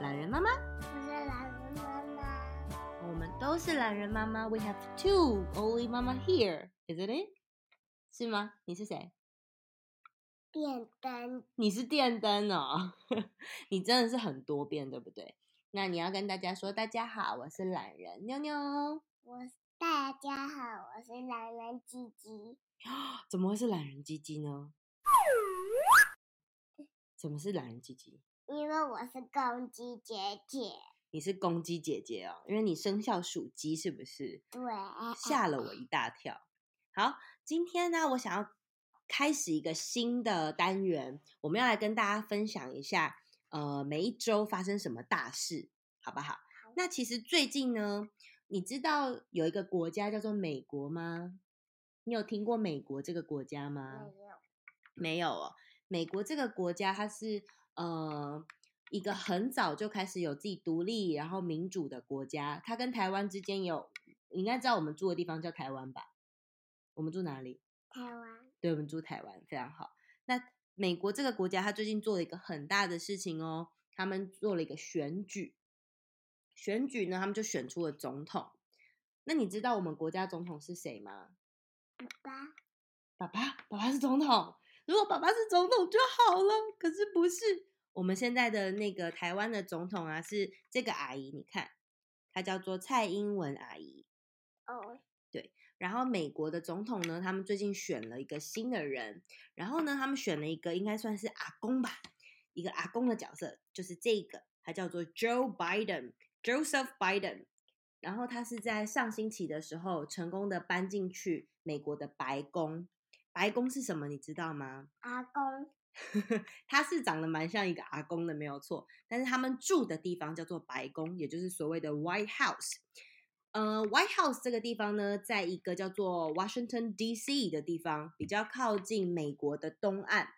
榄仁妈妈，我是懒人妈妈，我们都是懒人妈妈。We have two only mama here, isn't it？是吗？你是谁？电灯。你是电灯哦，你真的是很多变，对不对？那你要跟大家说，大家好，我是懒人妞妞。我大家好，我是懒人鸡鸡。怎么会是懒人鸡鸡呢？怎么是懒人鸡鸡？因为我是公鸡姐姐。你是公鸡姐姐哦，因为你生肖属鸡，是不是？对。吓了我一大跳。好，今天呢，我想要开始一个新的单元，我们要来跟大家分享一下，呃，每一周发生什么大事，好不好？好。那其实最近呢，你知道有一个国家叫做美国吗？你有听过美国这个国家吗？没有。没有哦。美国这个国家，它是呃一个很早就开始有自己独立然后民主的国家。它跟台湾之间有，你应该知道我们住的地方叫台湾吧？我们住哪里？台湾。对，我们住台湾，非常好。那美国这个国家，它最近做了一个很大的事情哦，他们做了一个选举。选举呢，他们就选出了总统。那你知道我们国家总统是谁吗？爸爸。爸爸，爸爸是总统。如果爸爸是总统就好了，可是不是。我们现在的那个台湾的总统啊，是这个阿姨，你看，她叫做蔡英文阿姨。哦，对。然后美国的总统呢，他们最近选了一个新的人，然后呢，他们选了一个应该算是阿公吧，一个阿公的角色，就是这个，他叫做 Joe Biden，Joseph Biden。然后他是在上星期的时候成功的搬进去美国的白宫。白宫是什么？你知道吗？阿公，他是长得蛮像一个阿公的，没有错。但是他们住的地方叫做白宫，也就是所谓的 White House。呃，White House 这个地方呢，在一个叫做 Washington D.C. 的地方，比较靠近美国的东岸。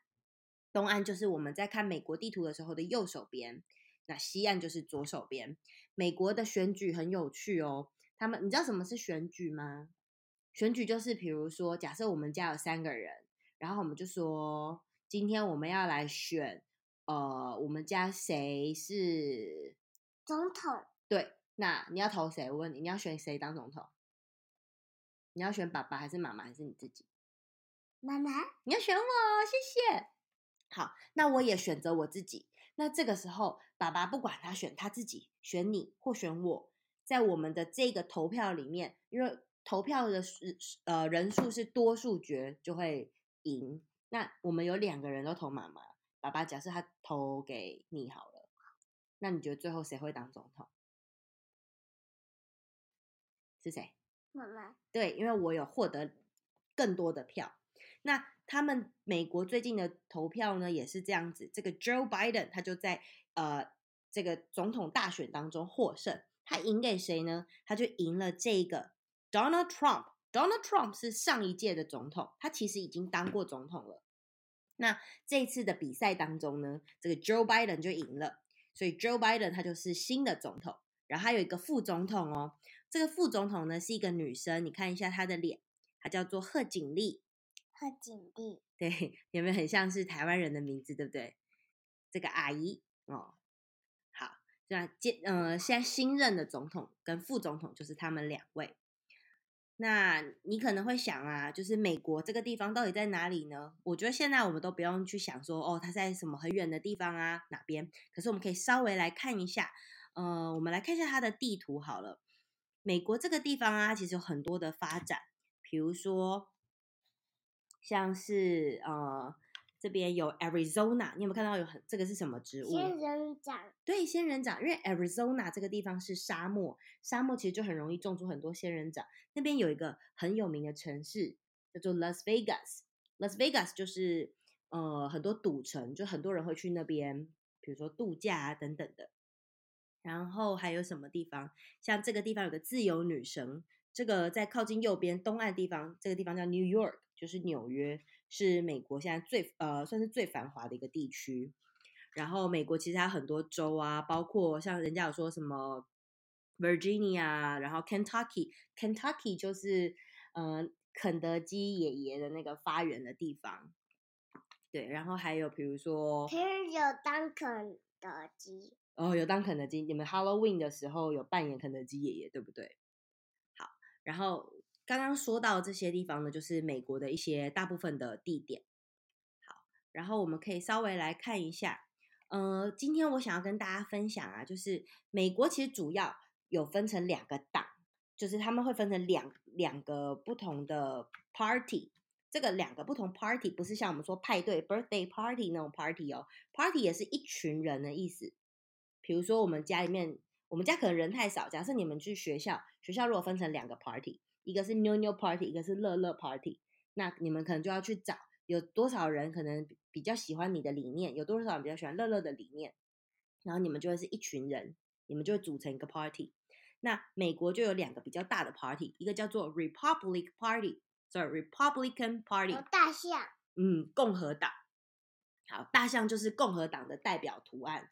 东岸就是我们在看美国地图的时候的右手边，那西岸就是左手边。美国的选举很有趣哦，他们，你知道什么是选举吗？选举就是，比如说，假设我们家有三个人，然后我们就说，今天我们要来选，呃，我们家谁是总统？对，那你要投谁？我问你，你要选谁当总统？你要选爸爸还是妈妈还是你自己？妈妈，你要选我，谢谢。好，那我也选择我自己。那这个时候，爸爸不管他选他自己，选你或选我，在我们的这个投票里面，因为。投票的是呃人数是多数决就会赢。那我们有两个人都投妈妈，爸爸假设他投给你好了，那你觉得最后谁会当总统？是谁？妈妈。对，因为我有获得更多的票。那他们美国最近的投票呢也是这样子，这个 Joe Biden 他就在呃这个总统大选当中获胜，他赢给谁呢？他就赢了这个。Donald Trump，Donald Trump 是上一届的总统，他其实已经当过总统了。那这次的比赛当中呢，这个 Joe Biden 就赢了，所以 Joe Biden 他就是新的总统。然后还有一个副总统哦，这个副总统呢是一个女生，你看一下她的脸，她叫做贺锦丽。贺锦丽，对，有没有很像是台湾人的名字，对不对？这个阿姨哦，好，那接呃，现在新任的总统跟副总统就是他们两位。那你可能会想啊，就是美国这个地方到底在哪里呢？我觉得现在我们都不用去想说，哦，它在什么很远的地方啊，哪边？可是我们可以稍微来看一下，呃，我们来看一下它的地图好了。美国这个地方啊，其实有很多的发展，比如说像是呃。这边有 Arizona，你有没有看到有很这个是什么植物？仙人掌。对，仙人掌，因为 Arizona 这个地方是沙漠，沙漠其实就很容易种出很多仙人掌。那边有一个很有名的城市叫做 Las Vegas，Las Vegas 就是呃很多赌城，就很多人会去那边，比如说度假啊等等的。然后还有什么地方？像这个地方有个自由女神，这个在靠近右边东岸地方，这个地方叫 New York，就是纽约。是美国现在最呃算是最繁华的一个地区，然后美国其实还有很多州啊，包括像人家有说什么 Virginia，然后 Kentucky，Kentucky 就是呃肯德基爷爷的那个发源的地方，对，然后还有比如说，其实有当肯德基，哦，有当肯德基，你们 Halloween 的时候有扮演肯德基爷爷，对不对？好，然后刚刚说到这些地方呢，就是美国的一些大部分的地点。好，然后我们可以稍微来看一下，呃，今天我想要跟大家分享啊，就是美国其实主要有分成两个党，就是他们会分成两两个不同的 party。这个两个不同 party 不是像我们说派对 birthday party 那种 party 哦，party 也是一群人的意思。比如说我们家里面，我们家可能人太少，假设你们去学校，学校如果分成两个 party，一个是妞妞 party，一个是乐乐 party，那你们可能就要去找有多少人可能比较喜欢你的理念，有多少人比较喜欢乐乐的理念，然后你们就会是一群人，你们就会组成一个 party。那美国就有两个比较大的 party，一个叫做 Republic Party，sorry Republican Party，大象，嗯，共和党。好，大象就是共和党的代表图案。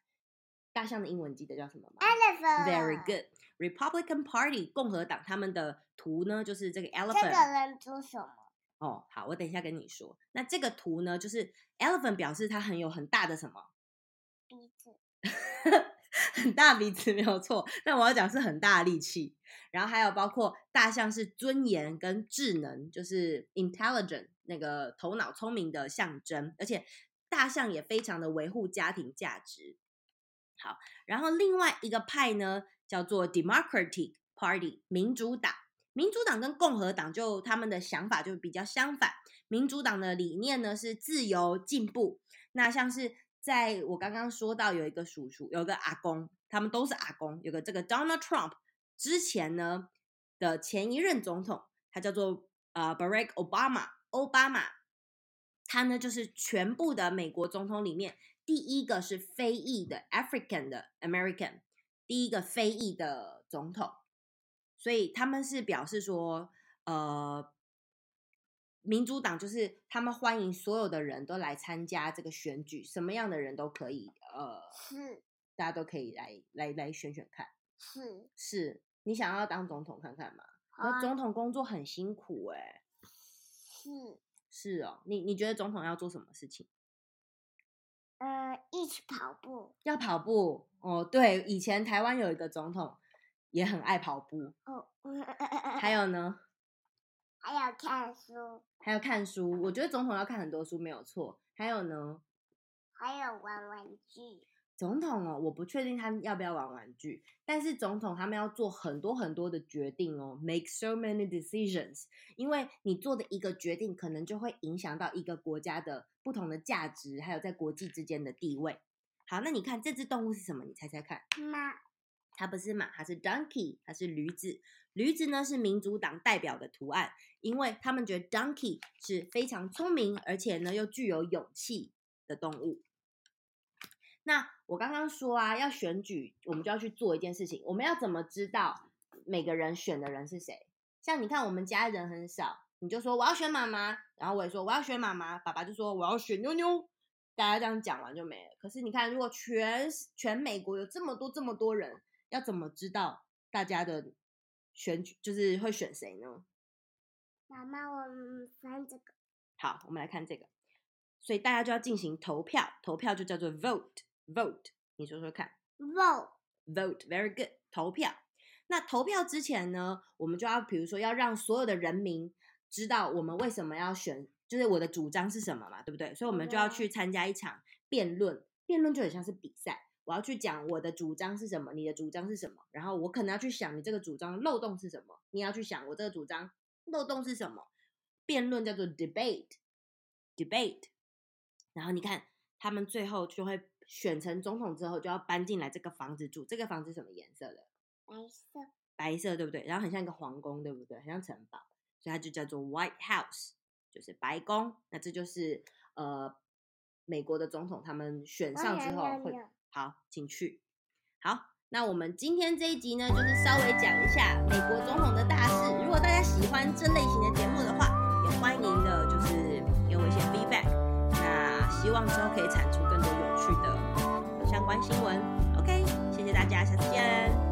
大象的英文记得叫什么吗？Elephant。Very good。Republican Party 共和党他们的图呢，就是这个 elephant。这个人做什么？哦，好，我等一下跟你说。那这个图呢，就是 elephant 表示它很有很大的什么？鼻子。很大鼻子没有错，但我要讲是很大的力气。然后还有包括大象是尊严跟智能，就是 intelligent 那个头脑聪明的象征，而且大象也非常的维护家庭价值。好，然后另外一个派呢，叫做 Democratic Party 民主党。民主党跟共和党就他们的想法就比较相反。民主党的理念呢是自由进步。那像是在我刚刚说到有一个叔叔，有一个阿公，他们都是阿公。有个这个 Donald Trump 之前呢的前一任总统，他叫做呃 Barack Obama，奥巴马。他呢就是全部的美国总统里面。第一个是非裔的 African 的 American，第一个非裔的总统，所以他们是表示说，呃，民主党就是他们欢迎所有的人都来参加这个选举，什么样的人都可以，呃，是，大家都可以来来来选选看，是。是，你想要当总统看看吗？那、啊、总统工作很辛苦哎、欸，是。是哦，你你觉得总统要做什么事情？呃，一起跑步，要跑步哦。对，以前台湾有一个总统也很爱跑步哦。还有呢？还有看书，还有看书。我觉得总统要看很多书没有错。还有呢？还有玩玩具。总统哦，我不确定他要不要玩玩具，但是总统他们要做很多很多的决定哦，make so many decisions，因为你做的一个决定，可能就会影响到一个国家的不同的价值，还有在国际之间的地位。好，那你看这只动物是什么？你猜猜看。马。它不是马，它是 donkey，它是驴子。驴子呢是民主党代表的图案，因为他们觉得 donkey 是非常聪明，而且呢又具有勇气的动物。那我刚刚说啊，要选举，我们就要去做一件事情。我们要怎么知道每个人选的人是谁？像你看，我们家人很少，你就说我要选妈妈，然后我也说我要选妈妈，爸爸就说我要选妞妞，大家这样讲完就没了。可是你看，如果全全美国有这么多这么多人，要怎么知道大家的选举就是会选谁呢？妈妈，我们翻这个。好，我们来看这个。所以大家就要进行投票，投票就叫做 vote。Vote，你说说看。Vote，vote，very good。投票。那投票之前呢，我们就要，比如说，要让所有的人民知道我们为什么要选，就是我的主张是什么嘛，对不对？所以我们就要去参加一场辩论。辩论就很像是比赛，我要去讲我的主张是什么，你的主张是什么，然后我可能要去想你这个主张漏洞是什么，你要去想我这个主张漏洞是什么。辩论叫做 debate，debate。然后你看，他们最后就会。选成总统之后，就要搬进来这个房子住。这个房子什么颜色的？白色。白色，对不对？然后很像一个皇宫，对不对？很像城堡，所以它就叫做 White House，就是白宫。那这就是呃，美国的总统他们选上之后会好进去。好，那我们今天这一集呢，就是稍微讲一下美国总统的大事。如果大家喜欢这类型的节目的话，也欢迎的，就是给我一些 feedback。希望之后可以产出更多有趣的。相关新闻，OK，谢谢大家，下次见。